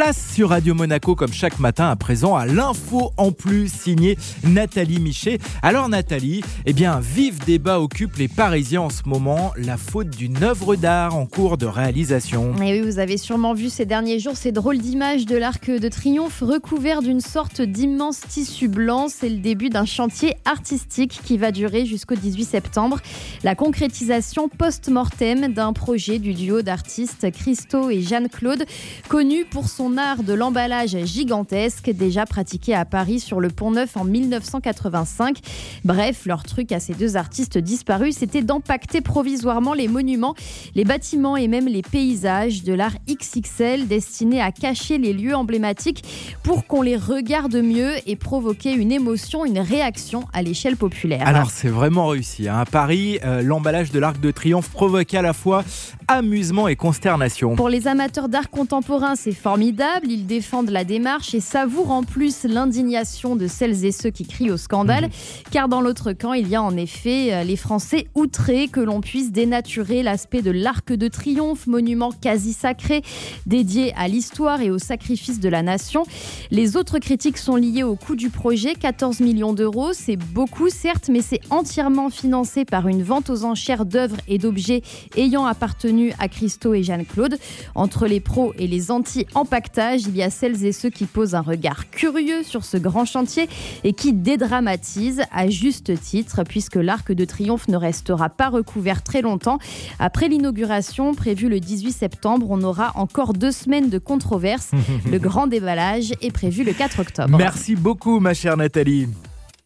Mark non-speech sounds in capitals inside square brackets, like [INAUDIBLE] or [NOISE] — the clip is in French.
Place sur Radio Monaco comme chaque matin à présent à l'info en plus signée Nathalie Michet. Alors Nathalie, eh bien, vif débat occupe les Parisiens en ce moment, la faute d'une œuvre d'art en cours de réalisation. Et oui, vous avez sûrement vu ces derniers jours ces drôles d'images de l'Arc de Triomphe recouvert d'une sorte d'immense tissu blanc. C'est le début d'un chantier artistique qui va durer jusqu'au 18 septembre. La concrétisation post-mortem d'un projet du duo d'artistes Christo et Jeanne-Claude, connu pour son art de l'emballage gigantesque, déjà pratiqué à Paris sur le Pont Neuf en 1985. Bref, leur truc à ces deux artistes disparus, c'était d'empacter provisoirement les monuments, les bâtiments et même les paysages de l'art XXL destiné à cacher les lieux emblématiques pour qu'on les regarde mieux et provoquer une émotion, une réaction à l'échelle populaire. Alors c'est vraiment réussi. Hein. À Paris, euh, l'emballage de l'Arc de Triomphe provoquait à la fois amusement et consternation. Pour les amateurs d'art contemporain, c'est formidable. Ils défendent la démarche et savourent en plus l'indignation de celles et ceux qui crient au scandale. Mhm. Car dans l'autre camp, il y a en effet euh, les Français outrés que l'on puisse dénaturer l'aspect de l'Arc de Triomphe, monument quasi sacré, dédié à l'histoire et au sacrifice de la nation. Les autres critiques sont liées au coût du projet, 14 millions d'euros. C'est beaucoup, certes, mais c'est entièrement financé par une vente aux enchères d'œuvres et d'objets ayant appartenu à Christo et Jeanne-Claude. Entre les pros et les il y a celles et ceux qui posent un regard curieux sur ce grand chantier et qui dédramatisent à juste titre, puisque l'Arc de Triomphe ne restera pas recouvert très longtemps. Après l'inauguration prévue le 18 septembre, on aura encore deux semaines de controverse. [LAUGHS] le grand déballage est prévu le 4 octobre. Merci beaucoup, ma chère Nathalie.